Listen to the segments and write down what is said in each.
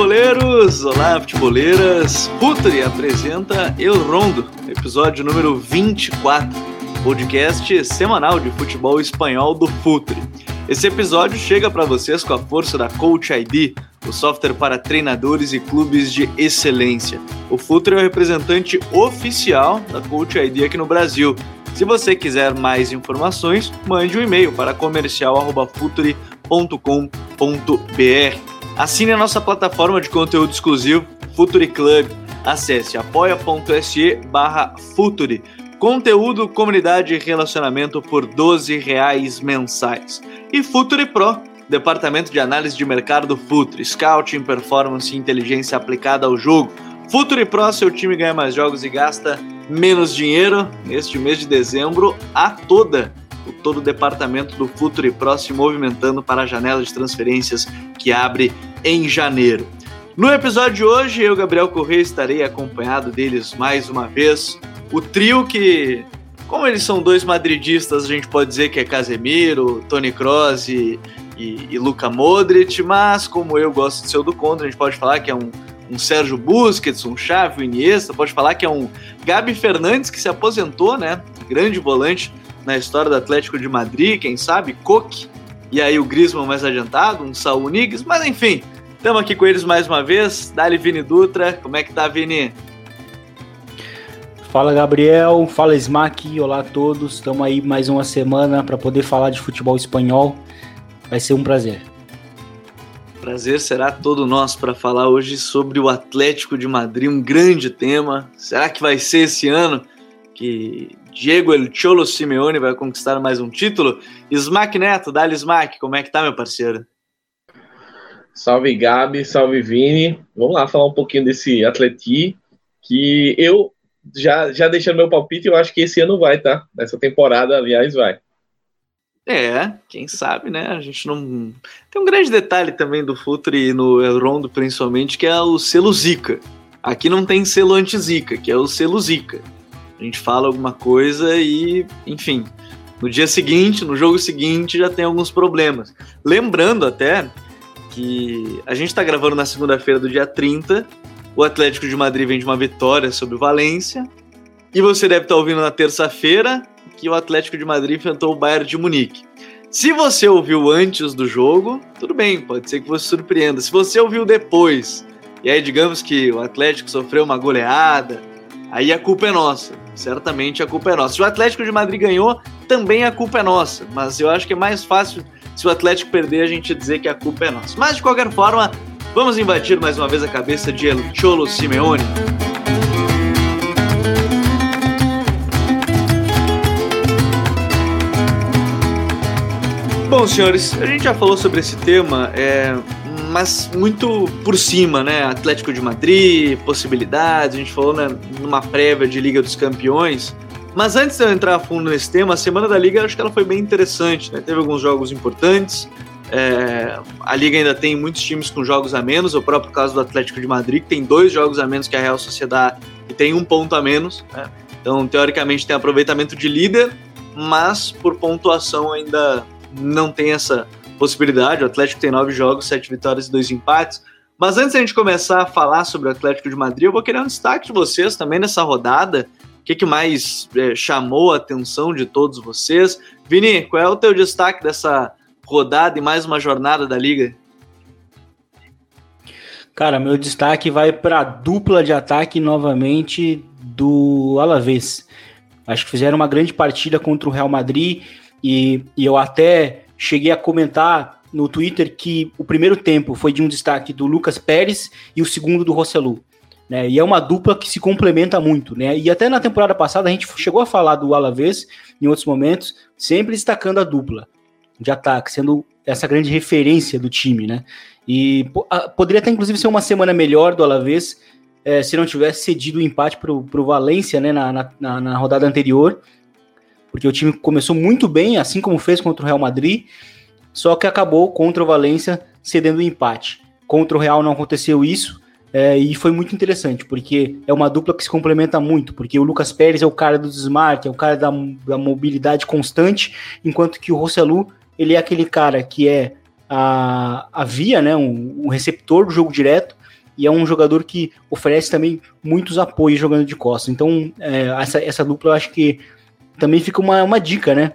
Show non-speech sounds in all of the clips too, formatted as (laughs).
Futeboleiros! Olá, futeboleiras! Futuri apresenta El Rondo, episódio número 24, podcast semanal de futebol espanhol do Futuri. Esse episódio chega para vocês com a força da Coach ID, o software para treinadores e clubes de excelência. O Futuri é o representante oficial da Coach ID aqui no Brasil. Se você quiser mais informações, mande um e-mail para comercial.futuri.com.br. Assine a nossa plataforma de conteúdo exclusivo, Futuri Club. Acesse apoia.se barra Futuri. Conteúdo, comunidade e relacionamento por 12 reais mensais. E Futuri Pro, departamento de análise de mercado do scouting, performance e inteligência aplicada ao jogo. Futuri Pro, seu time ganha mais jogos e gasta menos dinheiro. Neste mês de dezembro, a toda o todo o departamento do Futuri Pro se movimentando para a janela de transferências que abre em janeiro. No episódio de hoje, eu, Gabriel Correia, estarei acompanhado deles mais uma vez. O trio que, como eles são dois madridistas, a gente pode dizer que é Casemiro, Tony Kroos e, e, e Luka Modric, mas como eu gosto de ser do contra, a gente pode falar que é um, um Sérgio Busquets, um Xavi, um Iniesta, pode falar que é um Gabi Fernandes que se aposentou, né? Grande volante na história do Atlético de Madrid, quem sabe, Coque, e aí o Griezmann mais adiantado, um Saul Nigues, mas enfim, estamos aqui com eles mais uma vez. Dali Vini Dutra, como é que tá, Vini? Fala Gabriel, fala Smack, olá a todos. Estamos aí mais uma semana para poder falar de futebol espanhol. Vai ser um prazer. Prazer será todo nosso para falar hoje sobre o Atlético de Madrid, um grande tema. Será que vai ser esse ano que Diego El Cholo Simeone vai conquistar mais um título. Smack Neto, dali Smack, como é que tá, meu parceiro? Salve Gabi, salve Vini. Vamos lá falar um pouquinho desse Atleti, que eu já, já deixando meu palpite, eu acho que esse ano vai, tá? Nessa temporada, aliás, vai. É, quem sabe, né? A gente não. Tem um grande detalhe também do Futre no El Rondo, principalmente, que é o selo Zika. Aqui não tem selo anti-Zika, que é o selo Zika. A gente fala alguma coisa e, enfim, no dia seguinte, no jogo seguinte, já tem alguns problemas. Lembrando até que a gente está gravando na segunda-feira do dia 30, o Atlético de Madrid vem de uma vitória sobre o Valência, e você deve estar tá ouvindo na terça-feira que o Atlético de Madrid enfrentou o Bayern de Munique. Se você ouviu antes do jogo, tudo bem, pode ser que você surpreenda. Se você ouviu depois, e aí digamos que o Atlético sofreu uma goleada, aí a culpa é nossa certamente a culpa é nossa. Se o Atlético de Madrid ganhou, também a culpa é nossa. Mas eu acho que é mais fácil, se o Atlético perder, a gente dizer que a culpa é nossa. Mas de qualquer forma, vamos invadir mais uma vez a cabeça de El Cholo Simeone. Bom, senhores, a gente já falou sobre esse tema. É, mas muito por cima, né? Atlético de Madrid, possibilidades, a gente falou né, numa prévia de Liga dos Campeões. Mas antes de eu entrar a fundo nesse tema, a semana da Liga acho que ela foi bem interessante, né? Teve alguns jogos importantes. É, a Liga ainda tem muitos times com jogos a menos, o próprio caso do Atlético de Madrid, que tem dois jogos a menos que a Real Sociedade e tem um ponto a menos. Né? Então, teoricamente, tem aproveitamento de líder, mas por pontuação ainda não tem essa possibilidade. O Atlético tem nove jogos, sete vitórias e dois empates. Mas antes da gente começar a falar sobre o Atlético de Madrid, eu vou querer um destaque de vocês também nessa rodada. O que, que mais é, chamou a atenção de todos vocês? Vini, qual é o teu destaque dessa rodada e mais uma jornada da Liga? Cara, meu destaque vai para a dupla de ataque novamente do Alavés. Acho que fizeram uma grande partida contra o Real Madrid e, e eu até cheguei a comentar no Twitter que o primeiro tempo foi de um destaque do Lucas Pérez e o segundo do Rosselu. Né? E é uma dupla que se complementa muito, né? E até na temporada passada a gente chegou a falar do Alavés em outros momentos, sempre destacando a dupla de ataque, sendo essa grande referência do time, né? E poderia até inclusive ser uma semana melhor do Alavés é, se não tivesse cedido o empate para o Valência, né? Na, na, na rodada anterior porque o time começou muito bem, assim como fez contra o Real Madrid, só que acabou contra o Valência cedendo o empate. Contra o Real não aconteceu isso, é, e foi muito interessante, porque é uma dupla que se complementa muito, porque o Lucas Pérez é o cara do desmarque, é o cara da, da mobilidade constante, enquanto que o Rosselu, ele é aquele cara que é, a, a via, né, um, um receptor do jogo direto, e é um jogador que oferece também muitos apoios jogando de costas. Então, é, essa, essa dupla eu acho que também fica uma, uma dica, né?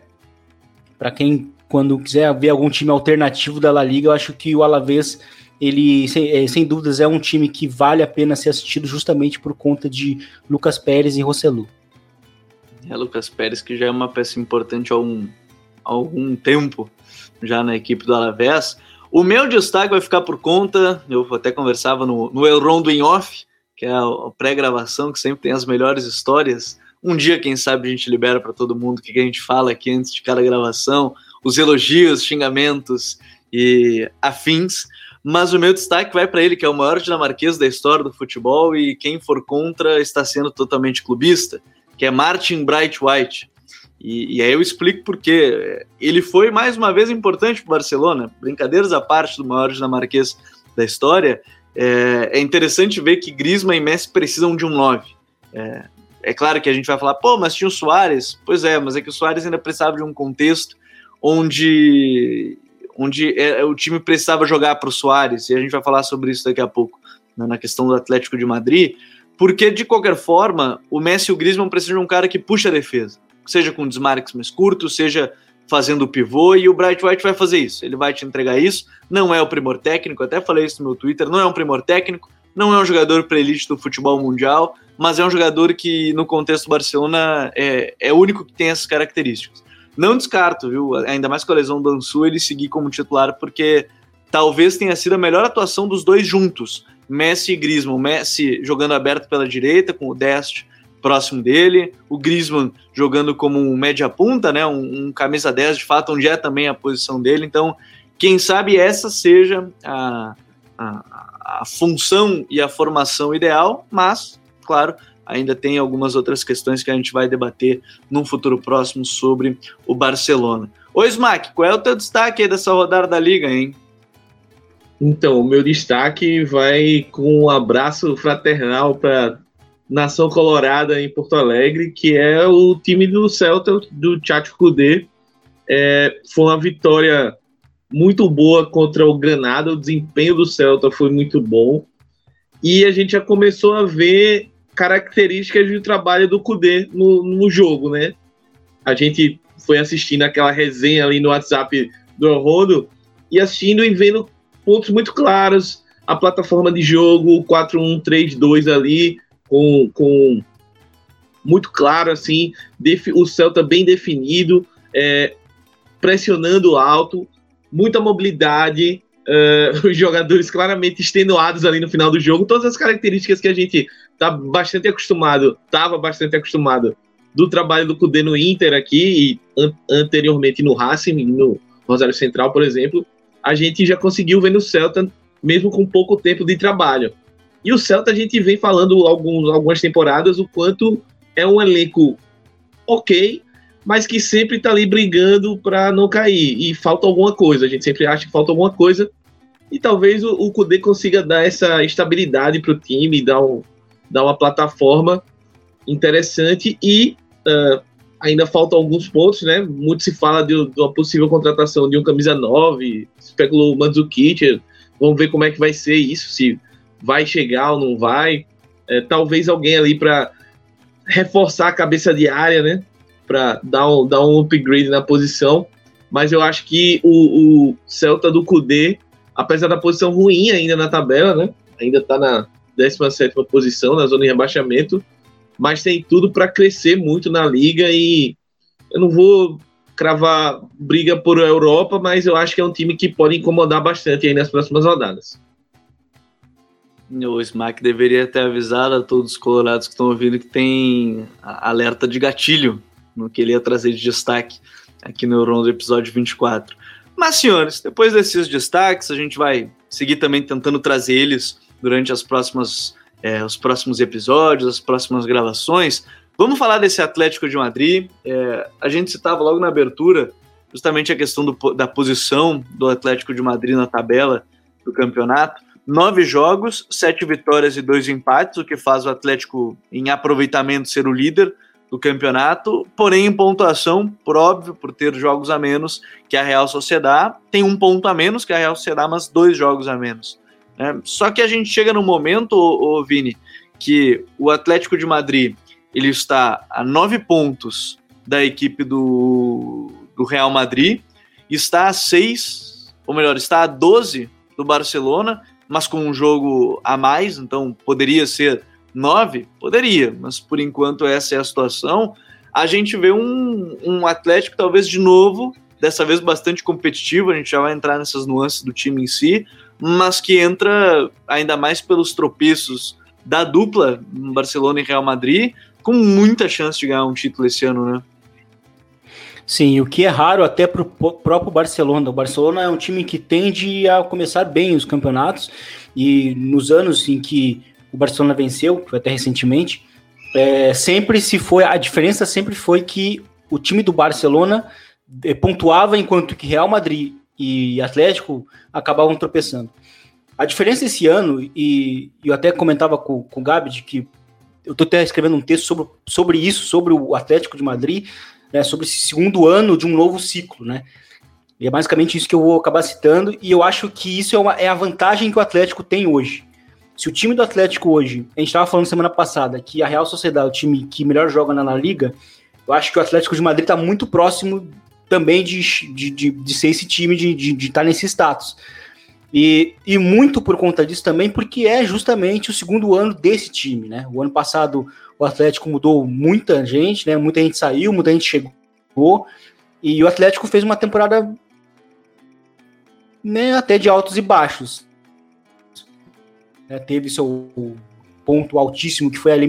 Para quem, quando quiser ver algum time alternativo da La Liga, eu acho que o Alavés, ele, sem, é, sem dúvidas, é um time que vale a pena ser assistido justamente por conta de Lucas Pérez e Rossellu. É, Lucas Pérez, que já é uma peça importante há, há algum tempo já na equipe do Alavés. O meu destaque vai ficar por conta, eu até conversava no, no El Rondo em Off, que é a pré-gravação, que sempre tem as melhores histórias. Um dia, quem sabe, a gente libera para todo mundo o que a gente fala aqui antes de cada gravação, os elogios, xingamentos e afins. Mas o meu destaque vai para ele, que é o maior dinamarquês da história do futebol e quem for contra está sendo totalmente clubista, que é Martin Bright White. E, e, aí eu explico por quê. Ele foi mais uma vez importante para o Barcelona. Brincadeiras à parte do maior dinamarquês da história, é, é, interessante ver que Griezmann e Messi precisam de um 9. É, é, claro que a gente vai falar, pô, mas tinha o Soares. Pois é, mas é que o Soares ainda precisava de um contexto onde, onde é, o time precisava jogar para o Soares, e a gente vai falar sobre isso daqui a pouco, né, na questão do Atlético de Madrid, porque de qualquer forma, o Messi e o Griezmann precisam de um cara que puxa a defesa seja com desmarques mais curtos, seja fazendo o pivô, e o Bright White vai fazer isso. Ele vai te entregar isso. Não é o primor técnico, até falei isso no meu Twitter, não é um primor técnico, não é um jogador para elite do futebol mundial, mas é um jogador que, no contexto do Barcelona, é, é o único que tem essas características. Não descarto, viu? Ainda mais com a lesão do Ansu, ele seguir como titular, porque talvez tenha sido a melhor atuação dos dois juntos. Messi e Griezmann. Messi jogando aberto pela direita, com o Dest próximo dele, o Griezmann jogando como um média punta, né, um, um, camisa 10 de fato, onde é também a posição dele. Então, quem sabe essa seja a, a, a função e a formação ideal, mas, claro, ainda tem algumas outras questões que a gente vai debater num futuro próximo sobre o Barcelona. Oi, Smack, qual é o teu destaque aí dessa rodada da Liga, hein? Então, o meu destaque vai com um abraço fraternal para Nação Colorada em Porto Alegre, que é o time do Celta, do Tchatcho Kudê. É, foi uma vitória muito boa contra o Granada, o desempenho do Celta foi muito bom. E a gente já começou a ver características do trabalho do Kudê no, no jogo, né? A gente foi assistindo aquela resenha ali no WhatsApp do Rondo e assistindo e vendo pontos muito claros, a plataforma de jogo, 4-1-3-2 ali, com, com muito claro, assim, o Celta bem definido, é, pressionando alto, muita mobilidade, é, (laughs) os jogadores claramente extenuados ali no final do jogo, todas as características que a gente tá bastante acostumado, estava bastante acostumado do trabalho do Cudê no Inter aqui e an anteriormente no Racing, no Rosário Central, por exemplo, a gente já conseguiu ver no Celta, mesmo com pouco tempo de trabalho. E o Celta a gente vem falando alguns, algumas temporadas o quanto é um elenco ok, mas que sempre está ali brigando para não cair. E falta alguma coisa, a gente sempre acha que falta alguma coisa. E talvez o, o Kudê consiga dar essa estabilidade para o time, dar, um, dar uma plataforma interessante e uh, ainda faltam alguns pontos, né? Muito se fala de, de, uma possível contratação de um camisa 9, especulou o Mandzukic, vamos ver como é que vai ser isso, se vai chegar ou não vai. É, talvez alguém ali para reforçar a cabeça de área, né? Para dar um, dar um upgrade na posição. Mas eu acho que o, o Celta do Cudê, apesar da posição ruim ainda na tabela, né? Ainda está na 17 posição, na zona de rebaixamento, mas tem tudo para crescer muito na liga e eu não vou cravar briga por Europa, mas eu acho que é um time que pode incomodar bastante aí nas próximas rodadas. O Smack deveria ter avisado a todos os colorados que estão ouvindo que tem alerta de gatilho no que ele ia trazer de destaque aqui no episódio 24. Mas, senhores, depois desses destaques, a gente vai seguir também tentando trazer eles durante as próximas, é, os próximos episódios, as próximas gravações. Vamos falar desse Atlético de Madrid. É, a gente citava logo na abertura justamente a questão do, da posição do Atlético de Madrid na tabela do campeonato nove jogos, sete vitórias e dois empates, o que faz o Atlético, em aproveitamento, ser o líder do campeonato, porém em pontuação, por óbvio, por ter jogos a menos que a Real Sociedade, tem um ponto a menos que a Real Sociedade, mas dois jogos a menos. Né? Só que a gente chega no momento, ô, ô, Vini, que o Atlético de Madrid ele está a nove pontos da equipe do, do Real Madrid, está a seis, ou melhor, está a 12 do Barcelona, mas com um jogo a mais, então poderia ser nove? Poderia, mas por enquanto essa é a situação. A gente vê um, um Atlético, talvez de novo, dessa vez bastante competitivo, a gente já vai entrar nessas nuances do time em si, mas que entra ainda mais pelos tropeços da dupla Barcelona e Real Madrid, com muita chance de ganhar um título esse ano, né? Sim, o que é raro até para o próprio Barcelona. O Barcelona é um time que tende a começar bem os campeonatos e nos anos em que o Barcelona venceu, foi até recentemente, é, sempre se foi a diferença sempre foi que o time do Barcelona é, pontuava enquanto que Real Madrid e Atlético acabavam tropeçando. A diferença esse ano, e eu até comentava com, com o Gabi, de que eu estou até escrevendo um texto sobre, sobre isso, sobre o Atlético de Madrid, né, sobre esse segundo ano de um novo ciclo, né? E é basicamente isso que eu vou acabar citando, e eu acho que isso é, uma, é a vantagem que o Atlético tem hoje. Se o time do Atlético hoje, a gente estava falando semana passada que a Real Sociedade é o time que melhor joga na La Liga, eu acho que o Atlético de Madrid está muito próximo também de, de, de, de, ser esse time, de estar de, tá nesse status. E, e muito por conta disso também, porque é justamente o segundo ano desse time, né? O ano passado o Atlético mudou muita gente, né? Muita gente saiu, muita gente chegou, e o Atlético fez uma temporada né, até de altos e baixos. É, teve seu ponto altíssimo que foi ali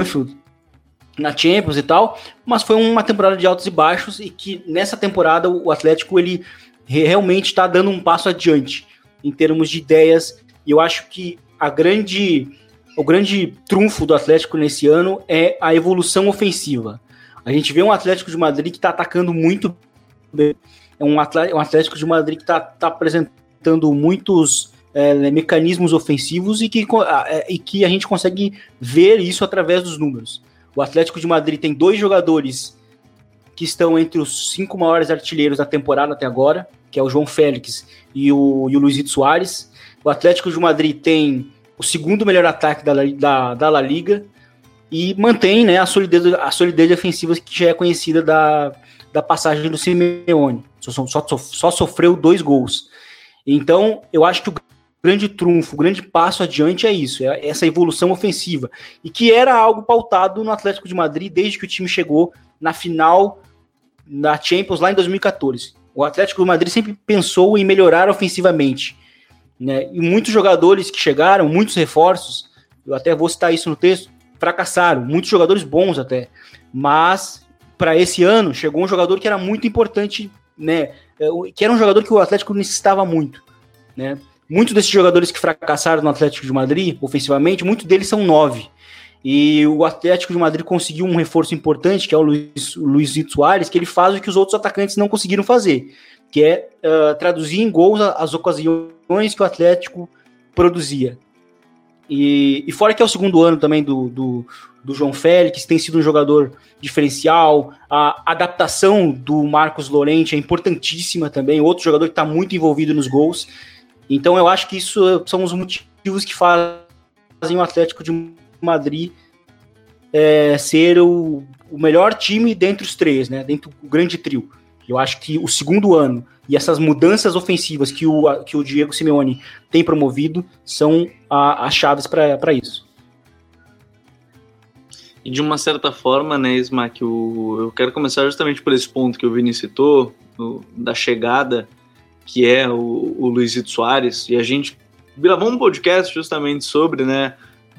na Champions e tal, mas foi uma temporada de altos e baixos e que nessa temporada o Atlético ele realmente está dando um passo adiante em termos de ideias. E eu acho que a grande o grande trunfo do Atlético nesse ano é a evolução ofensiva. A gente vê um Atlético de Madrid que está atacando muito bem. É um Atlético de Madrid que está tá apresentando muitos é, mecanismos ofensivos e que, é, e que a gente consegue ver isso através dos números. O Atlético de Madrid tem dois jogadores que estão entre os cinco maiores artilheiros da temporada até agora, que é o João Félix e o, e o Luizito Soares. O Atlético de Madrid tem o segundo melhor ataque da, da, da La Liga e mantém né, a, solidez, a solidez defensiva que já é conhecida da, da passagem do Simeone. Só, só, só sofreu dois gols. Então, eu acho que o grande trunfo, grande passo adiante é isso, é essa evolução ofensiva. E que era algo pautado no Atlético de Madrid desde que o time chegou na final da Champions lá em 2014. O Atlético de Madrid sempre pensou em melhorar ofensivamente. Né? E muitos jogadores que chegaram, muitos reforços, eu até vou citar isso no texto, fracassaram, muitos jogadores bons até. Mas para esse ano chegou um jogador que era muito importante, né? É, que era um jogador que o Atlético necessitava muito, né? Muitos desses jogadores que fracassaram no Atlético de Madrid, ofensivamente, muitos deles são nove. E o Atlético de Madrid conseguiu um reforço importante, que é o Luiz, o Luiz Soares, que ele faz o que os outros atacantes não conseguiram fazer, que é uh, traduzir em gols as ocasiões que o Atlético produzia. E, e fora que é o segundo ano também do, do, do João Félix, tem sido um jogador diferencial, a adaptação do Marcos Lorente é importantíssima também, outro jogador que está muito envolvido nos gols. Então eu acho que isso são os motivos que fazem o Atlético de Madrid é, ser o, o, melhor time dentre os três, né? Dentro do grande trio. Eu acho que o segundo ano e essas mudanças ofensivas que o, que o Diego Simeone tem promovido são as chaves para isso. E de uma certa forma, né, Smack, eu quero começar justamente por esse ponto que o Vini citou, da chegada, que é o, o Luizito Soares, e a gente gravou um podcast justamente sobre, né,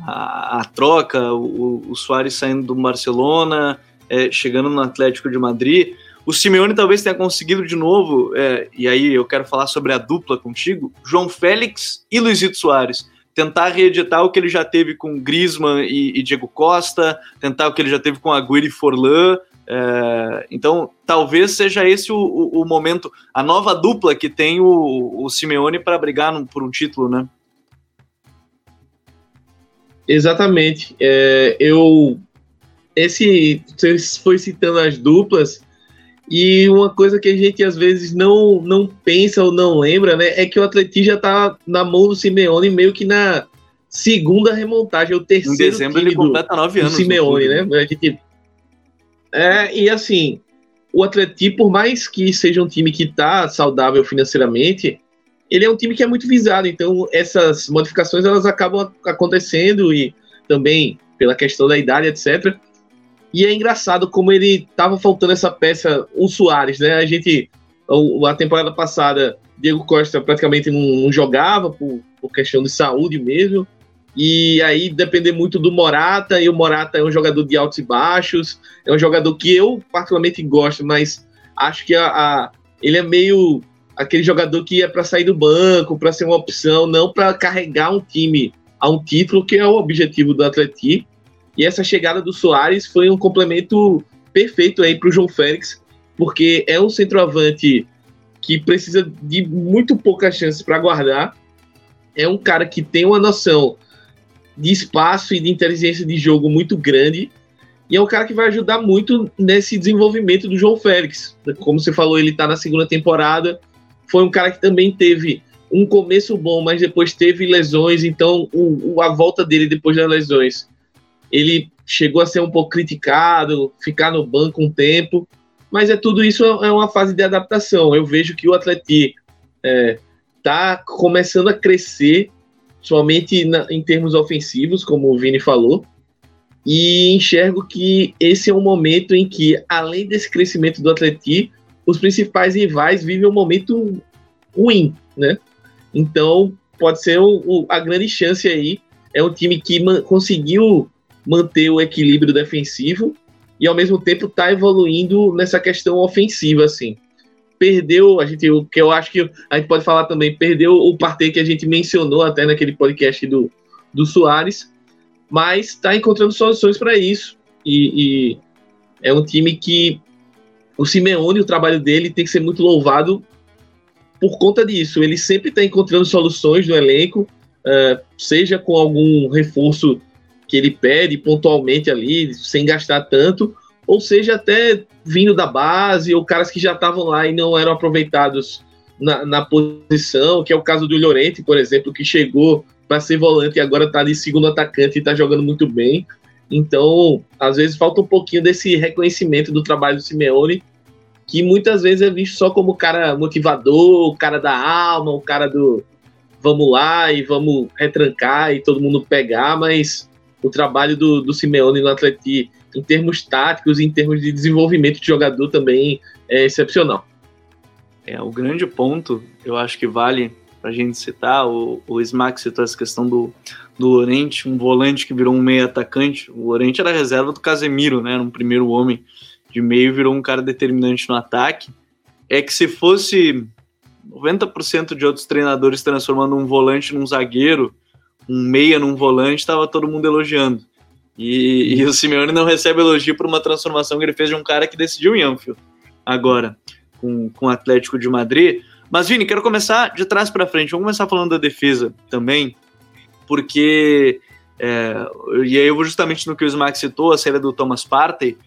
a, a troca, o, o Soares saindo do Barcelona, é, chegando no Atlético de Madrid. O Simeone talvez tenha conseguido de novo, é, e aí eu quero falar sobre a dupla contigo, João Félix e Luizito Soares. Tentar reeditar o que ele já teve com Griezmann e, e Diego Costa, tentar o que ele já teve com Agüero e Forlan. É, então, talvez seja esse o, o, o, momento, a nova dupla que tem o, o Simeone para brigar por um título, né? Exatamente. É, eu esse você foi citando as duplas e uma coisa que a gente às vezes não não pensa ou não lembra, né, é que o Atlético já tá na mão do Simeone meio que na segunda remontagem, o terceiro em dezembro ele completa nove anos. Simeone, né? A gente é, e assim, o Atlético, por mais que seja um time que está saudável financeiramente, ele é um time que é muito visado. Então, essas modificações elas acabam acontecendo e também pela questão da idade, etc. E é engraçado como ele estava faltando essa peça, o Soares, né? A gente, a temporada passada, Diego Costa praticamente não, não jogava por, por questão de saúde mesmo. E aí depender muito do Morata, e o Morata é um jogador de altos e baixos, é um jogador que eu particularmente gosto, mas acho que a, a ele é meio aquele jogador que é para sair do banco, para ser uma opção, não para carregar um time a um título, que é o objetivo do Atleti. E essa chegada do Soares foi um complemento perfeito aí para o João Félix, porque é um centroavante que precisa de muito poucas chances para guardar. É um cara que tem uma noção de espaço e de inteligência de jogo muito grande. E é um cara que vai ajudar muito nesse desenvolvimento do João Félix. Como você falou, ele está na segunda temporada. Foi um cara que também teve um começo bom, mas depois teve lesões. Então, o, a volta dele depois das lesões, ele chegou a ser um pouco criticado, ficar no banco um tempo. Mas é tudo isso é uma fase de adaptação. Eu vejo que o Atlético é, tá começando a crescer somente na, em termos ofensivos, como o Vini falou, e enxergo que esse é um momento em que, além desse crescimento do Atleti, os principais rivais vivem um momento ruim, né? Então, pode ser o, o, a grande chance aí. É um time que man, conseguiu manter o equilíbrio defensivo e, ao mesmo tempo, está evoluindo nessa questão ofensiva, assim perdeu, a gente, o que eu acho que a gente pode falar também, perdeu o Partey que a gente mencionou até naquele podcast do, do Soares, mas está encontrando soluções para isso. E, e, é um time que o Simeone, o trabalho dele tem que ser muito louvado por conta disso. Ele sempre está encontrando soluções no elenco, uh, seja com algum reforço que ele pede pontualmente ali, sem gastar tanto, ou seja, até vindo da base, ou caras que já estavam lá e não eram aproveitados na, na, posição, que é o caso do Llorente, por exemplo, que chegou para ser volante e agora está ali segundo atacante e está jogando muito bem. Então, às vezes falta um pouquinho desse reconhecimento do trabalho do Simeone, que muitas vezes é visto só como o cara motivador, o cara da alma, o cara do vamos lá e vamos retrancar e todo mundo pegar, mas o trabalho do, do Simeone no Atlético em termos táticos, em termos de desenvolvimento de jogador também é excepcional. É, o grande ponto, eu acho que vale para a gente citar, o, o Smack citou essa questão do, do Lorente, um volante que virou um meio atacante. O Lorente era reserva do Casemiro, né? Era um primeiro homem de meio, virou um cara determinante no ataque. É que se fosse 90% de outros treinadores transformando um volante num zagueiro, um meia num volante, estava todo mundo elogiando. E, e, o Simeone não recebe elogio por uma transformação que ele fez de um cara que decidiu em Anfield agora com, com o Atlético de Madrid. Mas, Vini, quero começar de trás para frente. Vamos começar falando da defesa também, porque. É, e aí eu vou justamente no que o Smack citou, a saída do Thomas Partey.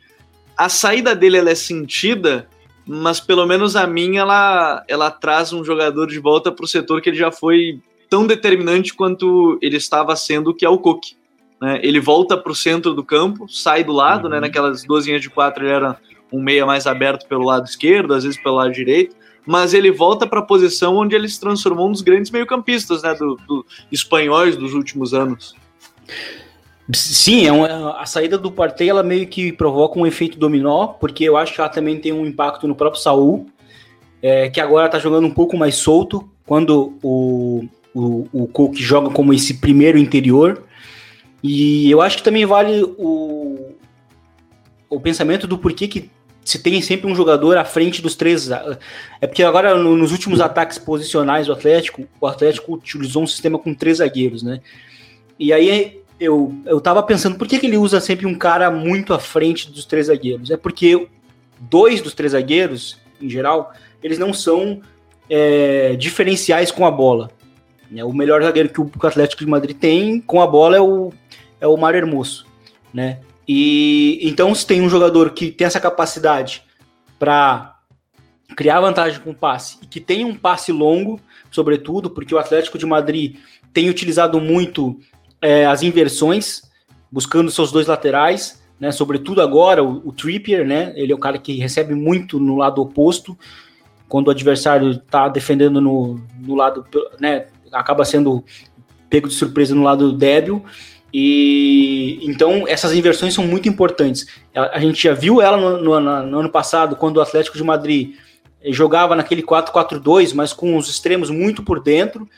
A saída dele ela é sentida, mas pelo menos a minha ela, ela traz um jogador de volta para o setor que ele já foi tão determinante quanto ele estava sendo, que é o Cook. Né? Ele volta para o centro do campo, sai do lado, né? uhum. né? naquelas duas linhas de quatro ele era um meia mais aberto pelo lado esquerdo, às vezes pelo lado direito, mas ele volta para a posição onde ele se transformou um dos grandes meio-campistas né? do, do espanhóis dos últimos anos. Sim, é uma, a saída do Partey ela meio que provoca um efeito dominó, porque eu acho que ela também tem um impacto no próprio Saul, é, que agora está jogando um pouco mais solto, quando o, o, o Cook joga como esse primeiro interior, e eu acho que também vale o, o pensamento do porquê que se tem sempre um jogador à frente dos três. É porque agora, no, nos últimos ataques posicionais do Atlético, o Atlético utilizou um sistema com três zagueiros, né? E aí eu, eu tava pensando, por que, que ele usa sempre um cara muito à frente dos três zagueiros? É porque dois dos três zagueiros, em geral, eles não são é, diferenciais com a bola. É o melhor zagueiro que o Atlético de Madrid tem com a bola é o, é o Mário Hermoso, né? E então, se tem um jogador que tem essa capacidade para criar vantagem com passe e que tem um passe longo, sobretudo, porque o Atlético de Madrid tem utilizado muito é, as inversões, buscando seus dois laterais, né? Sobretudo agora o, o Trippier, né? Ele é o cara que recebe muito no lado oposto, quando o adversário está defendendo no, no lado, né? Acaba sendo pego de surpresa no lado débil. E então essas inversões são muito importantes. A, a gente já viu ela no, no, no, ano passado, quando o Atlético de Madrid jogava naquele 4-4-2, mas com os extremos muito por dentro,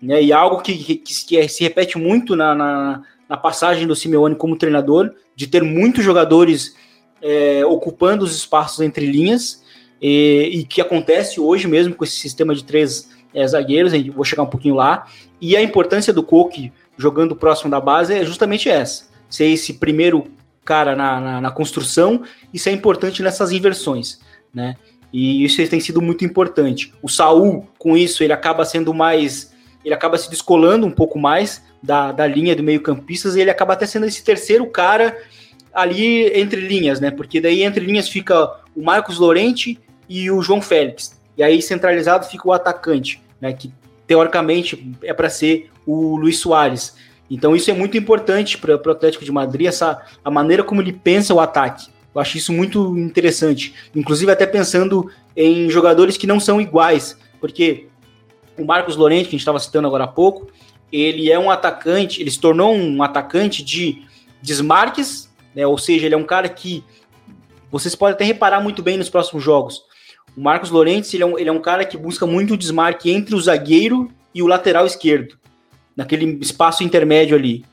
né? E algo que, que, que se repete muito na, na, na, passagem do Simeone como treinador, de ter muitos jogadores é, ocupando os espaços entre linhas, e, e, que acontece hoje mesmo com esse sistema de três é, zagueiros, vou chegar um pouquinho lá, e a importância do Coque jogando próximo da base é justamente essa, ser esse primeiro cara na, na, na construção, isso é importante nessas inversões, né? E isso tem sido muito importante. O Saul, com isso, ele acaba sendo mais. Ele acaba se descolando um pouco mais da, da linha do meio-campistas e ele acaba até sendo esse terceiro cara ali entre linhas, né? Porque daí entre linhas fica o Marcos Lorente e o João Félix. E aí centralizado fica o atacante, né? Que teoricamente é para ser o Luiz Soares. Então isso é muito importante para o Atlético de Madrid, essa, a maneira como ele pensa o ataque. Eu acho isso muito interessante. Inclusive, até pensando em jogadores que não são iguais, porque o Marcos Lorente, que a gente estava citando agora há pouco, ele é um atacante, ele se tornou um atacante de desmarques, né? ou seja, ele é um cara que vocês podem até reparar muito bem nos próximos jogos. O Marcos Lorente ele é, um, ele é um cara que busca muito o desmarque entre o zagueiro e o lateral esquerdo, naquele espaço intermédio ali,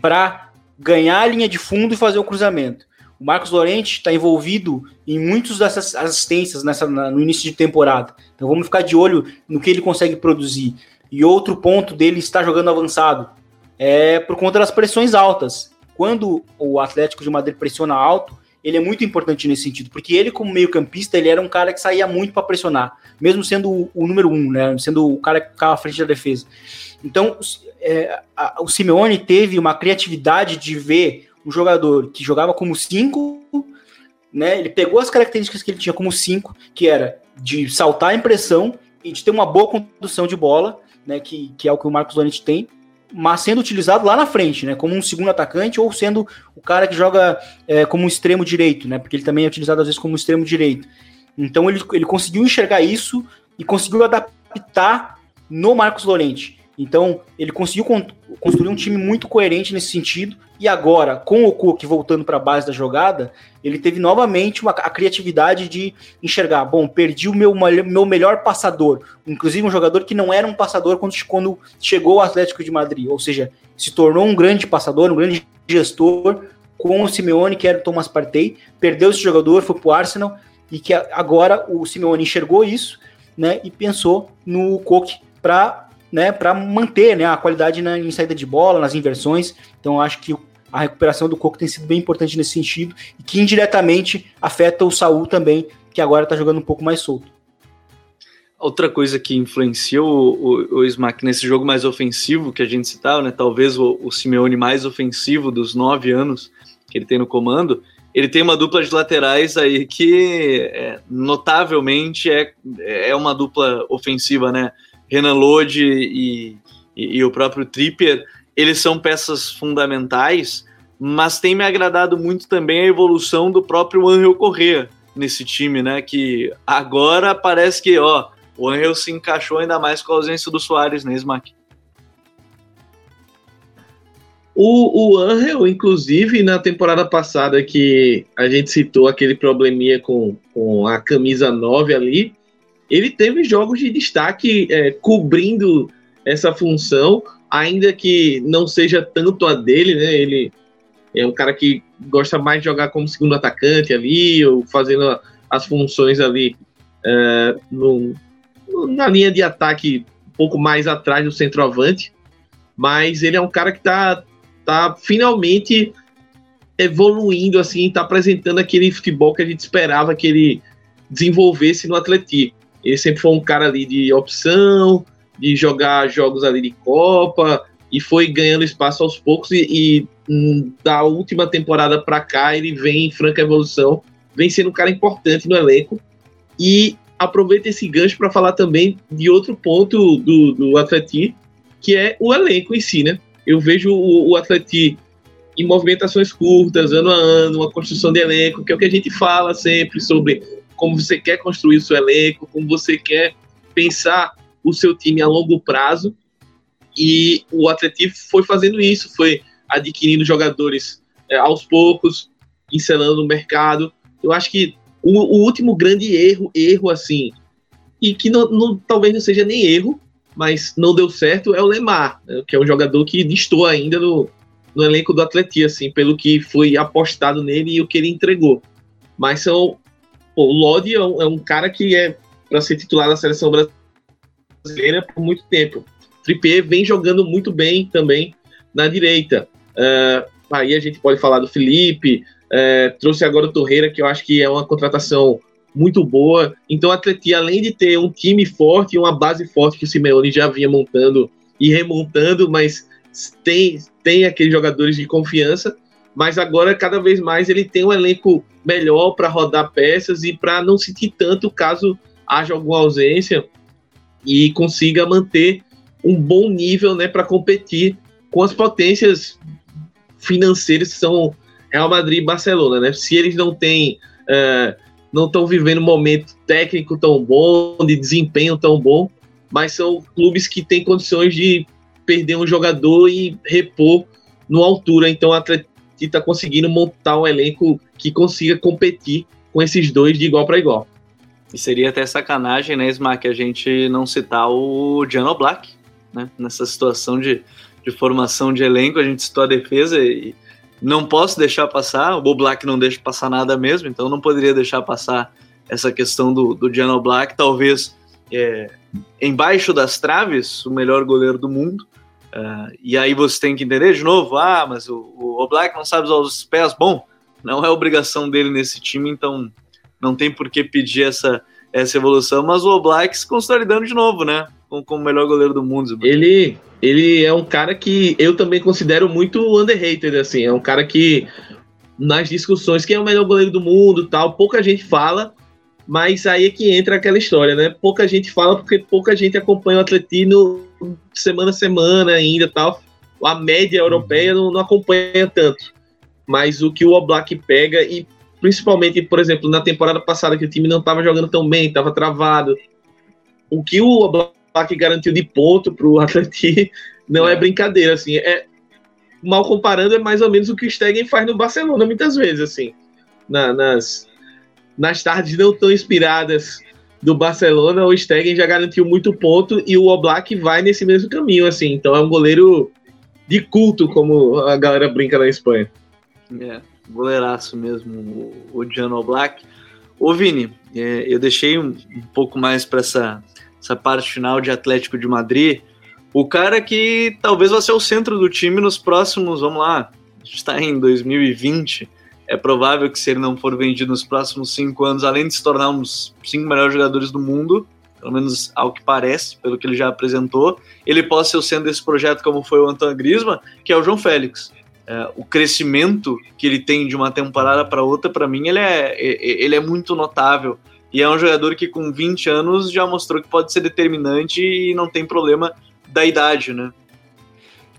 para ganhar a linha de fundo e fazer o cruzamento. O Marcos Lorente está envolvido em muitas dessas assistências nessa, na, no início de temporada. Então vamos ficar de olho no que ele consegue produzir. E outro ponto dele está jogando avançado é por conta das pressões altas. Quando o Atlético de Madrid pressiona alto, ele é muito importante nesse sentido, porque ele, como meio-campista, ele era um cara que saía muito para pressionar, mesmo sendo o, o, número um, né? Sendo o cara que ficava à frente da defesa. Então, é, a, o Simeone teve uma criatividade de ver um jogador que jogava como 5, né? Ele pegou as características que ele tinha como 5, que era de saltar em pressão e de ter uma boa condução de bola, né? Que, que é o que o Marcos Lorente tem, mas sendo utilizado lá na frente, né? Como um segundo atacante ou sendo o cara que joga é, como um extremo direito, né? Porque ele também é utilizado às vezes como extremo direito. Então ele, ele conseguiu enxergar isso e conseguiu adaptar no Marcos Lorente. Então, ele conseguiu construir um time muito coerente nesse sentido. E agora, com o Cook voltando para a base da jogada, ele teve novamente uma, a criatividade de enxergar: bom, perdi o meu, meu melhor passador. Inclusive, um jogador que não era um passador quando, quando chegou ao Atlético de Madrid. Ou seja, se tornou um grande passador, um grande gestor com o Simeone, que era o Thomas Partey. Perdeu esse jogador, foi para o Arsenal. E que agora o Simeone enxergou isso né, e pensou no Cook para né, para manter né, a qualidade na, em saída de bola, nas inversões. Então, acho que a recuperação do Coco tem sido bem importante nesse sentido e que indiretamente afeta o Saul também, que agora está jogando um pouco mais solto. Outra coisa que influenciou o, o, o Smack nesse jogo mais ofensivo que a gente citava, né, talvez o, o Simeone mais ofensivo dos nove anos que ele tem no comando, ele tem uma dupla de laterais aí que é, notavelmente é, é uma dupla ofensiva, né? Renan Lodi e, e, e o próprio Trippier, eles são peças fundamentais, mas tem me agradado muito também a evolução do próprio Angel Correa nesse time, né? Que agora parece que, ó, o Angel se encaixou ainda mais com a ausência do Soares, né, Smack? O, o Angel, inclusive, na temporada passada que a gente citou aquele probleminha com, com a camisa 9 ali, ele teve jogos de destaque é, cobrindo essa função, ainda que não seja tanto a dele, né? Ele é um cara que gosta mais de jogar como segundo atacante ali, ou fazendo as funções ali é, no, na linha de ataque um pouco mais atrás do centroavante, mas ele é um cara que está tá finalmente evoluindo assim, está apresentando aquele futebol que a gente esperava que ele desenvolvesse no Atlético. Ele sempre foi um cara ali de opção, de jogar jogos ali de Copa e foi ganhando espaço aos poucos e, e hum, da última temporada para cá ele vem em franca evolução, vem sendo um cara importante no elenco e aproveita esse gancho para falar também de outro ponto do, do Atleti, que é o elenco em si, né? Eu vejo o, o Atleti em movimentações curtas, ano a ano, uma construção de elenco, que é o que a gente fala sempre sobre como você quer construir o seu elenco, como você quer pensar o seu time a longo prazo. E o Atlético foi fazendo isso, foi adquirindo jogadores é, aos poucos, encelando o mercado. Eu acho que o, o, último grande erro, erro assim, e que não, não, talvez não seja nem erro, mas não deu certo, é o Lemar, né, que é um jogador que distou ainda no, no elenco do Atlético, assim, pelo que foi apostado nele e o que ele entregou. Mas são. Pô, o Lodi é um, é um cara que é para ser titular da seleção brasileira por muito tempo. Trippier vem jogando muito bem também na direita. Uh, aí a gente pode falar do Felipe, uh, trouxe agora o Torreira, que eu acho que é uma contratação muito boa. Então, a Atleti, além de ter um time forte uma base forte que o Simeone já vinha montando e remontando, mas tem, tem aqueles jogadores de confiança, mas agora cada vez mais ele tem um elenco melhor para rodar peças e para não sentir tanto caso haja alguma ausência e consiga manter um bom nível né, para competir com as potências financeiras que são Real Madrid e Barcelona. Né? Se eles não têm. Uh, não estão vivendo um momento técnico tão bom, de desempenho tão bom, mas são clubes que têm condições de perder um jogador e repor no altura. Então a Atlético está conseguindo montar um elenco que consiga competir com esses dois de igual para igual. E seria até sacanagem, né, Smack, a gente não citar o Gianno Black, né? Nessa situação de, de formação de elenco, a gente citou a defesa e não posso deixar passar, o Black não deixa passar nada mesmo, então não poderia deixar passar essa questão do, do Gianno Black, talvez é, embaixo das traves, o melhor goleiro do mundo, Uh, e aí você tem que entender de novo, ah, mas o, o Black não sabe usar os pés. Bom, não é obrigação dele nesse time, então não tem por que pedir essa, essa evolução. Mas o Black se consolidando de novo, né? Como, como o melhor goleiro do mundo. Ele, ele é um cara que eu também considero muito underrated, assim. É um cara que nas discussões quem é o melhor goleiro do mundo tal, pouca gente fala, mas aí é que entra aquela história, né? Pouca gente fala porque pouca gente acompanha o Atletino semana a semana ainda tal. A média europeia não, não acompanha tanto. Mas o que o Oblak pega, e principalmente, por exemplo, na temporada passada que o time não estava jogando tão bem, estava travado. O que o Oblak garantiu de ponto para o (laughs) Atleti não é. é. brincadeira, assim. É, mal comparando, é mais ou menos o que o Stegen faz no Barcelona, muitas vezes, assim. Na, nas, nas tardes não tão inspiradas do Barcelona, o Stegen já garantiu muito ponto e o Oblak vai nesse mesmo caminho, assim. Então é um goleiro de culto, como a galera brinca na Espanha. É, goleiraço mesmo, o Gianno Oblak. Ô Vini, é, eu deixei um, um pouco mais para essa, essa parte final de Atlético de Madrid. O cara que talvez vai ser o centro do time nos próximos, vamos lá, está em 2020, é provável que se ele não for vendido nos próximos cinco anos, além de se tornar um dos cinco melhores jogadores do mundo, pelo menos ao que parece, pelo que ele já apresentou, ele possa ser o centro desse projeto como foi o Antoine Griezmann, que é o João Félix. É, o crescimento que ele tem de uma temporada para outra, para mim, ele é, ele é muito notável. E é um jogador que com 20 anos já mostrou que pode ser determinante e não tem problema da idade, né?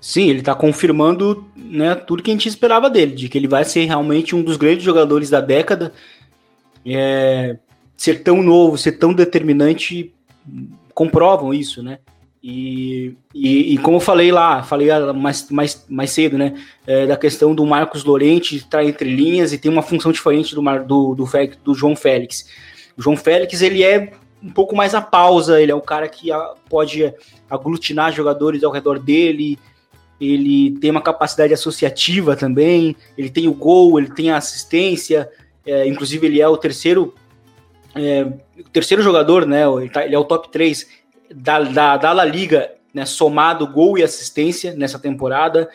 Sim, ele está confirmando né, tudo que a gente esperava dele, de que ele vai ser realmente um dos grandes jogadores da década. É, ser tão novo, ser tão determinante, comprovam isso, né? E, e, e, como eu falei lá, falei mais, mais, mais cedo, né? É, da questão do Marcos Lorente estar entre linhas e tem uma função diferente do, do, do, do João Félix. O João Félix, ele é um pouco mais a pausa, ele é um cara que pode aglutinar jogadores ao redor dele, ele tem uma capacidade associativa também, ele tem o gol, ele tem a assistência, é, inclusive ele é o terceiro é, o terceiro jogador, né? Ele, tá, ele, é o top 3 da, da, da La Liga, né? Somado gol e assistência nessa temporada.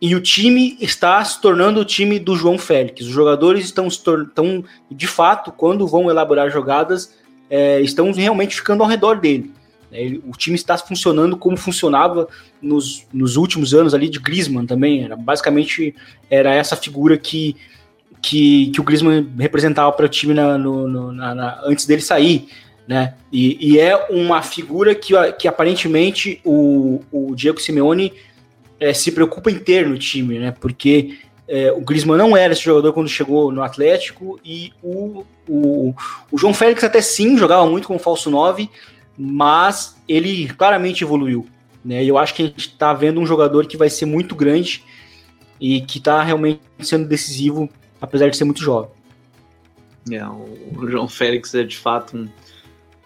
E o time está se tornando o time do João Félix. Os jogadores estão, estão de fato, quando vão elaborar jogadas, é, estão realmente ficando ao redor dele. Ele, o time está funcionando como funcionava nos, nos últimos anos ali de Griezmann também. Era, basicamente era essa figura que, que, que o Griezmann representava para o time na, no, na, na, antes dele sair. Né? E, e, é uma figura que, que aparentemente o, o Diego Simeone é, se preocupa em ter no time, né? Porque é, o Griezmann não era esse jogador quando chegou no Atlético e o, o, o João Félix até sim jogava muito como falso 9, mas ele claramente evoluiu. Né? E eu acho que a gente está vendo um jogador que vai ser muito grande e que está realmente sendo decisivo, apesar de ser muito jovem. É, o João Félix é de fato um,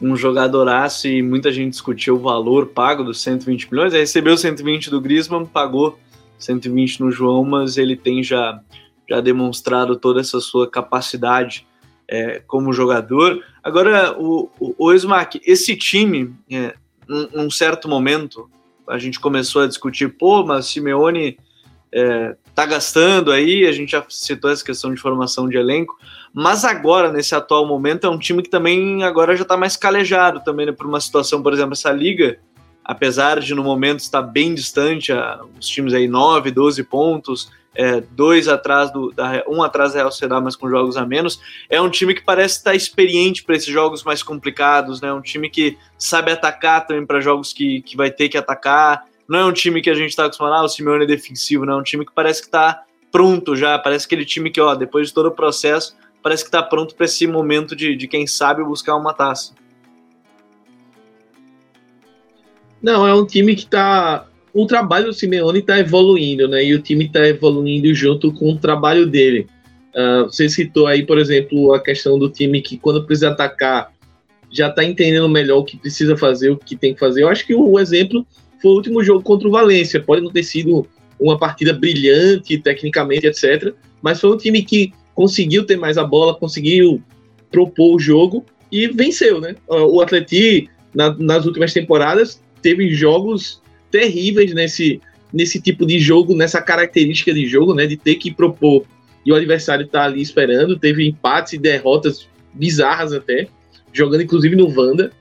um jogadoraço e muita gente discutiu o valor pago dos 120 milhões. Ele recebeu 120 do Griezmann, pagou 120 no João, mas ele tem já, já demonstrado toda essa sua capacidade é, como jogador. Agora, o, o, o esse time, é, num, num, certo momento, a gente começou a discutir, pô, mas Simeone é, tá gastando aí, a gente já citou essa questão de formação de elenco, mas agora, nesse atual momento, é um time que também agora já está mais calejado também, né, por uma situação, por exemplo, essa liga, apesar de no momento estar bem distante, os times aí 9, 12 pontos, é, dois atrás do da, um atrás da Real Sociedade, mas com jogos a menos. É um time que parece estar experiente para esses jogos mais complicados, né? Um time que sabe atacar também para jogos que, que vai ter que atacar. Não é um time que a gente está acostumado, ah, o Simeone é defensivo, não. É um time que parece que está pronto já. Parece aquele time que, ó, depois de todo o processo, parece que está pronto para esse momento de, de, quem sabe, buscar uma taça. Não, é um time que está o trabalho do Simeone está evoluindo, né? E o time está evoluindo junto com o trabalho dele. Uh, você citou aí, por exemplo, a questão do time que quando precisa atacar já está entendendo melhor o que precisa fazer, o que tem que fazer. Eu acho que o exemplo foi o último jogo contra o Valência. Pode não ter sido uma partida brilhante, tecnicamente, etc. Mas foi um time que conseguiu ter mais a bola, conseguiu propor o jogo e venceu, né? O Atleti, na, nas últimas temporadas, teve jogos terríveis nesse, nesse tipo de jogo, nessa característica de jogo, né? De ter que propor e o adversário tá ali esperando. Teve empates e derrotas bizarras até, jogando inclusive no Vanda.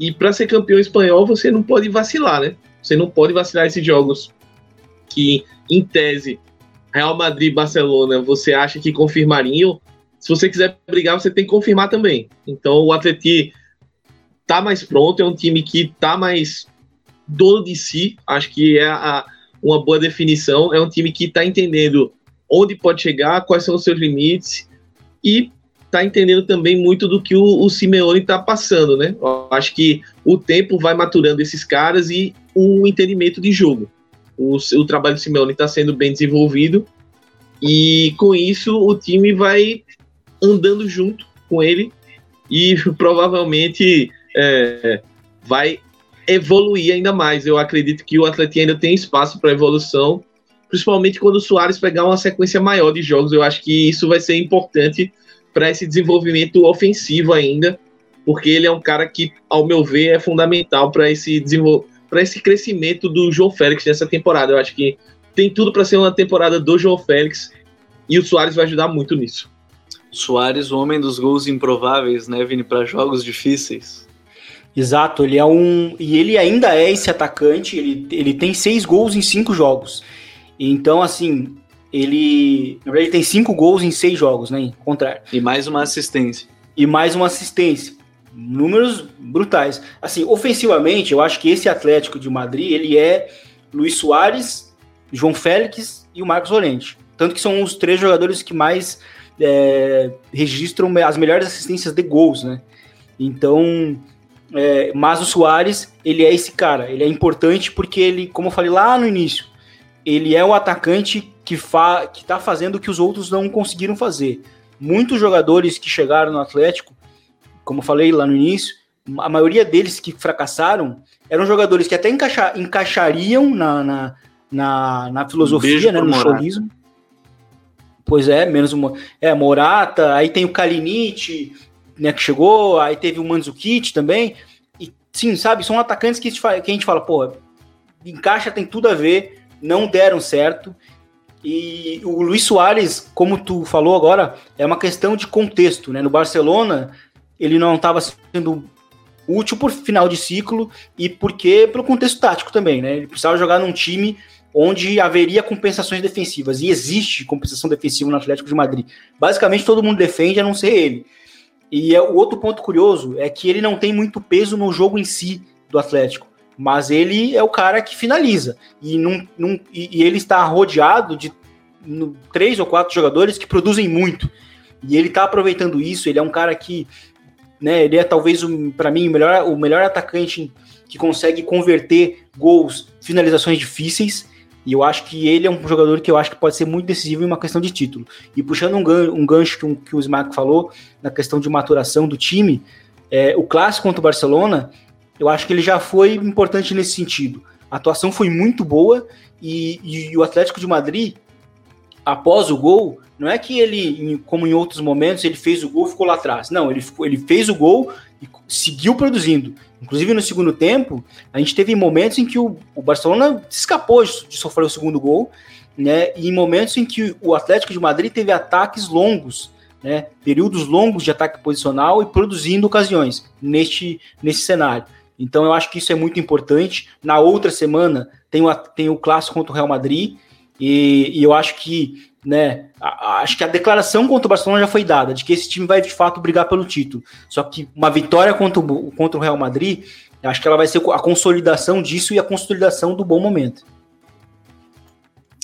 E para ser campeão espanhol, você não pode vacilar, né? Você não pode vacilar esses jogos que, em tese, Real Madrid e Barcelona, você acha que confirmariam. Se você quiser brigar, você tem que confirmar também. Então, o Atleti tá mais pronto, é um time que tá mais dono de si, acho que é a, uma boa definição. É um time que está entendendo onde pode chegar, quais são os seus limites e está entendendo também muito do que o, o Simeone está passando, né? Eu acho que o tempo vai maturando esses caras e o entendimento de jogo. O, o trabalho do Simeone está sendo bem desenvolvido e com isso o time vai andando junto com ele e (laughs) provavelmente é, vai evoluir ainda mais. Eu acredito que o Atlético ainda tem espaço para evolução, principalmente quando o Soares pegar uma sequência maior de jogos. Eu acho que isso vai ser importante para esse desenvolvimento ofensivo ainda, porque ele é um cara que, ao meu ver, é fundamental para esse para esse crescimento do João Félix nessa temporada. Eu acho que tem tudo para ser uma temporada do João Félix e o Soares vai ajudar muito nisso. Soares, o homem dos gols improváveis, né, Vini, para jogos difíceis. Exato, ele é um. E ele ainda é esse atacante, ele, ele tem seis gols em cinco jogos. Então, assim, ele. Na verdade, ele tem cinco gols em seis jogos, né? Em contrário. E mais uma assistência. E mais uma assistência. Números brutais. Assim, ofensivamente, eu acho que esse Atlético de Madrid, ele é Luiz Soares, João Félix e o Marcos Llorente. Tanto que são os três jogadores que mais é, registram as melhores assistências de gols, né? Então, é, mas o Soares, ele é esse cara, ele é importante porque ele, como eu falei lá no início, ele é o atacante que, fa que tá fazendo o que os outros não conseguiram fazer. Muitos jogadores que chegaram no Atlético, como eu falei lá no início, a maioria deles que fracassaram eram jogadores que até encaixa encaixariam na, na, na, na filosofia, um né, no cholismo. Pois é, menos uma. É, Morata, aí tem o Kalinic, né, que chegou, aí teve o Mandzukic também. E sim, sabe, são atacantes que, que a gente fala, pô, encaixa, tem tudo a ver, não deram certo. E o Luiz Soares, como tu falou agora, é uma questão de contexto, né? No Barcelona, ele não estava sendo útil por final de ciclo e porque pelo contexto tático também, né? Ele precisava jogar num time onde haveria compensações defensivas e existe compensação defensiva no Atlético de Madrid. Basicamente todo mundo defende a não ser ele. E é, o outro ponto curioso é que ele não tem muito peso no jogo em si do Atlético, mas ele é o cara que finaliza e, num, num, e, e ele está rodeado de no, três ou quatro jogadores que produzem muito. E ele está aproveitando isso. Ele é um cara que, né, ele é talvez para mim o melhor, o melhor atacante que consegue converter gols, finalizações difíceis. E eu acho que ele é um jogador que eu acho que pode ser muito decisivo em uma questão de título. E puxando um, gancho, um gancho que, um, que o Smack falou, na questão de maturação do time, é, o clássico contra o Barcelona, eu acho que ele já foi importante nesse sentido. A atuação foi muito boa e, e o Atlético de Madrid, após o gol, não é que ele, como em outros momentos, ele fez o gol e ficou lá atrás. Não, ele, ele fez o gol e seguiu produzindo. Inclusive no segundo tempo, a gente teve momentos em que o, o Barcelona escapou de, de sofrer o segundo gol, né? E em momentos em que o Atlético de Madrid teve ataques longos, né? Períodos longos de ataque posicional e produzindo ocasiões neste, nesse cenário. Então eu acho que isso é muito importante. Na outra semana tem o, tem o clássico contra o Real Madrid e, e eu acho que né? Acho que a declaração contra o Barcelona já foi dada, de que esse time vai de fato brigar pelo título. Só que uma vitória contra o, contra o Real Madrid, acho que ela vai ser a consolidação disso e a consolidação do bom momento.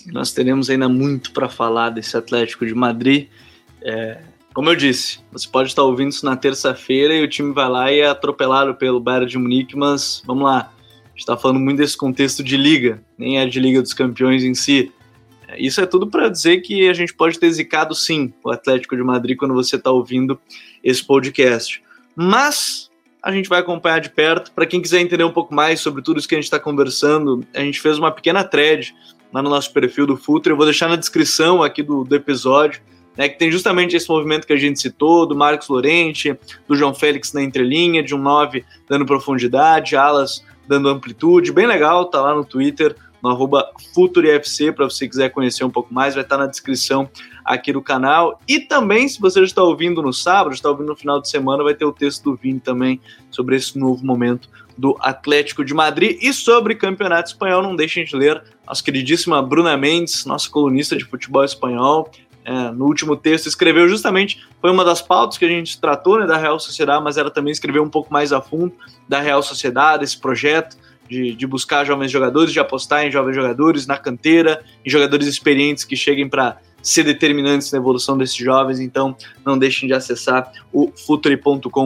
Nós teremos ainda muito para falar desse Atlético de Madrid. É, como eu disse, você pode estar ouvindo isso na terça-feira e o time vai lá e é atropelado pelo Bayern de Munique, mas vamos lá. A gente está falando muito desse contexto de liga, nem é de Liga dos Campeões em si. Isso é tudo para dizer que a gente pode ter zicado sim o Atlético de Madrid quando você está ouvindo esse podcast. Mas a gente vai acompanhar de perto. Para quem quiser entender um pouco mais sobre tudo isso que a gente está conversando, a gente fez uma pequena thread lá no nosso perfil do Futre. Eu vou deixar na descrição aqui do, do episódio, né, que tem justamente esse movimento que a gente citou, do Marcos Lorente, do João Félix na entrelinha, de um 9 dando profundidade, alas dando amplitude. Bem legal, tá lá no Twitter no arroba para você quiser conhecer um pouco mais, vai estar na descrição aqui do canal. E também, se você já está ouvindo no sábado, está ouvindo no final de semana, vai ter o texto do Vini também sobre esse novo momento do Atlético de Madrid e sobre campeonato espanhol. Não deixem de ler nossa queridíssima Bruna Mendes, nossa colunista de futebol espanhol. É, no último texto, escreveu justamente, foi uma das pautas que a gente tratou né, da Real Sociedade, mas ela também escreveu um pouco mais a fundo da Real Sociedade, esse projeto, de, de buscar jovens jogadores, de apostar em jovens jogadores, na canteira, em jogadores experientes que cheguem para ser determinantes na evolução desses jovens. Então, não deixem de acessar o futuri.com.br.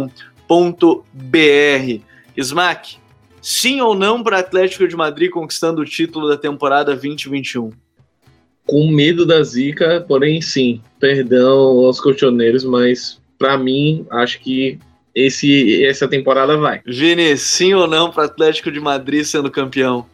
Smack, sim ou não para Atlético de Madrid conquistando o título da temporada 2021? Com medo da zica, porém sim. Perdão aos colchoneiros, mas para mim acho que esse, essa temporada vai. Vini, sim ou não para Atlético de Madrid sendo campeão?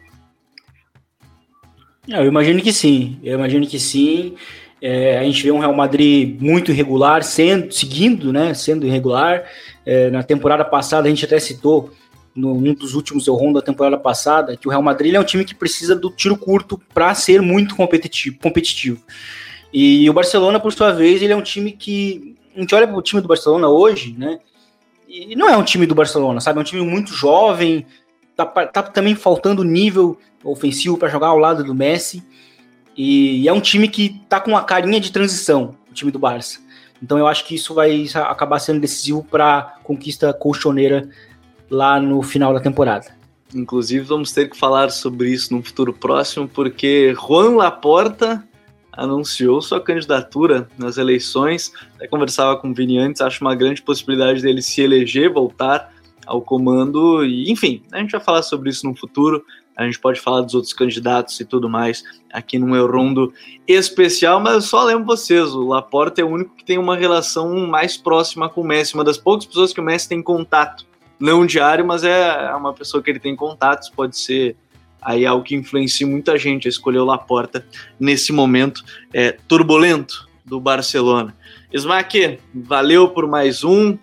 Eu imagino que sim. Eu imagino que sim. É, a gente vê um Real Madrid muito irregular, sendo, seguindo, né, sendo irregular. É, na temporada passada, a gente até citou, num dos últimos eu da temporada passada, que o Real Madrid é um time que precisa do tiro curto para ser muito competitivo, competitivo. E o Barcelona, por sua vez, ele é um time que. A gente olha para o time do Barcelona hoje, né? E não é um time do Barcelona, sabe? É um time muito jovem, tá, tá também faltando nível ofensivo para jogar ao lado do Messi. E, e, é um time que tá com uma carinha de transição, o time do Barça. Então eu acho que isso vai acabar sendo decisivo para conquista colchoneira lá no final da temporada. Inclusive vamos ter que falar sobre isso no futuro próximo, porque Juan Laporta anunciou sua candidatura nas eleições. Até conversava com o Vini antes, acho uma grande possibilidade dele se eleger, voltar ao comando. E, enfim, a gente vai falar sobre isso no futuro. A gente pode falar dos outros candidatos e tudo mais aqui no meu rondo especial, mas eu só lembro vocês, o Laporta é o único que tem uma relação mais próxima com o Messi, uma das poucas pessoas que o Messi tem contato. Não diário, mas é uma pessoa que ele tem contatos, pode ser aí é algo que influencia muita gente a escolher o Laporta nesse momento é, turbulento do Barcelona. Smack, valeu por mais um.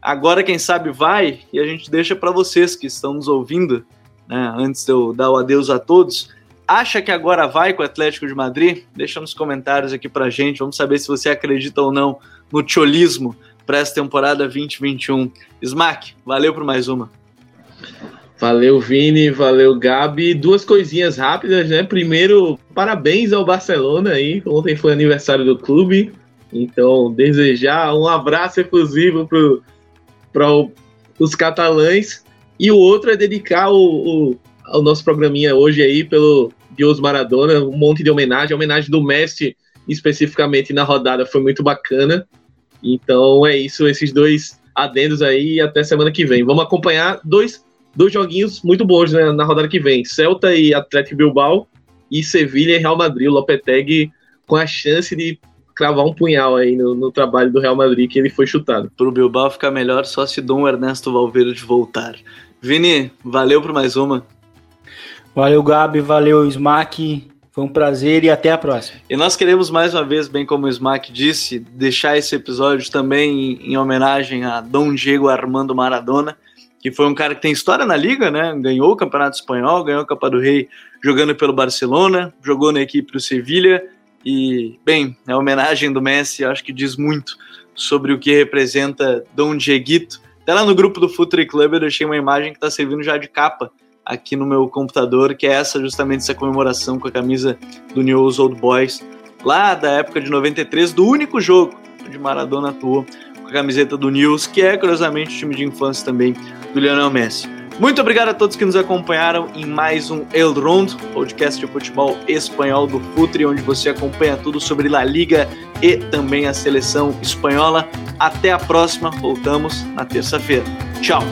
Agora, quem sabe, vai e a gente deixa para vocês que estão nos ouvindo, né, antes de eu dar o adeus a todos. Acha que agora vai com o Atlético de Madrid? Deixa nos comentários aqui para gente. Vamos saber se você acredita ou não no cholismo para essa temporada 2021. Smack, valeu por mais uma. Valeu, Vini, valeu, Gabi. Duas coisinhas rápidas, né? Primeiro, parabéns ao Barcelona aí. Ontem foi aniversário do clube. Então, desejar um abraço exclusivo para os catalães. E o outro é dedicar o, o, o nosso programinha hoje aí pelo Dios Maradona, um monte de homenagem. A homenagem do Messi, especificamente na rodada, foi muito bacana. Então é isso, esses dois adendos aí e até semana que vem. Vamos acompanhar dois dois joguinhos muito bons né, na rodada que vem: Celta e Atlético Bilbao e Sevilha e Real Madrid. O Lopetegui com a chance de cravar um punhal aí no, no, trabalho do Real Madrid que ele foi chutado. Para o Bilbao ficar melhor só se Dom Ernesto Valverde voltar. Vini, valeu por mais uma. Valeu, Gabi, valeu, Smack. Foi um prazer e até a próxima. E nós queremos mais uma vez, bem como o Smack disse, deixar esse episódio também em, em homenagem a Dom Diego Armando Maradona, que foi um cara que tem história na liga, né? Ganhou o Campeonato Espanhol, ganhou a Copa do Rei jogando pelo Barcelona, jogou na equipe do Sevilha e, bem, a homenagem do Messi acho que diz muito sobre o que representa Dom Dieguito. Até lá no grupo do Futuri Club eu deixei uma imagem que está servindo já de capa aqui no meu computador, que é essa justamente essa comemoração com a camisa do News Old Boys, lá da época de 93, do único jogo onde Maradona atuou com a camiseta do News, que é curiosamente o time de infância também do Lionel Messi. Muito obrigado a todos que nos acompanharam em mais um El Rondo, podcast de futebol espanhol do Futre, onde você acompanha tudo sobre La Liga e também a seleção espanhola. Até a próxima, voltamos na terça-feira. Tchau!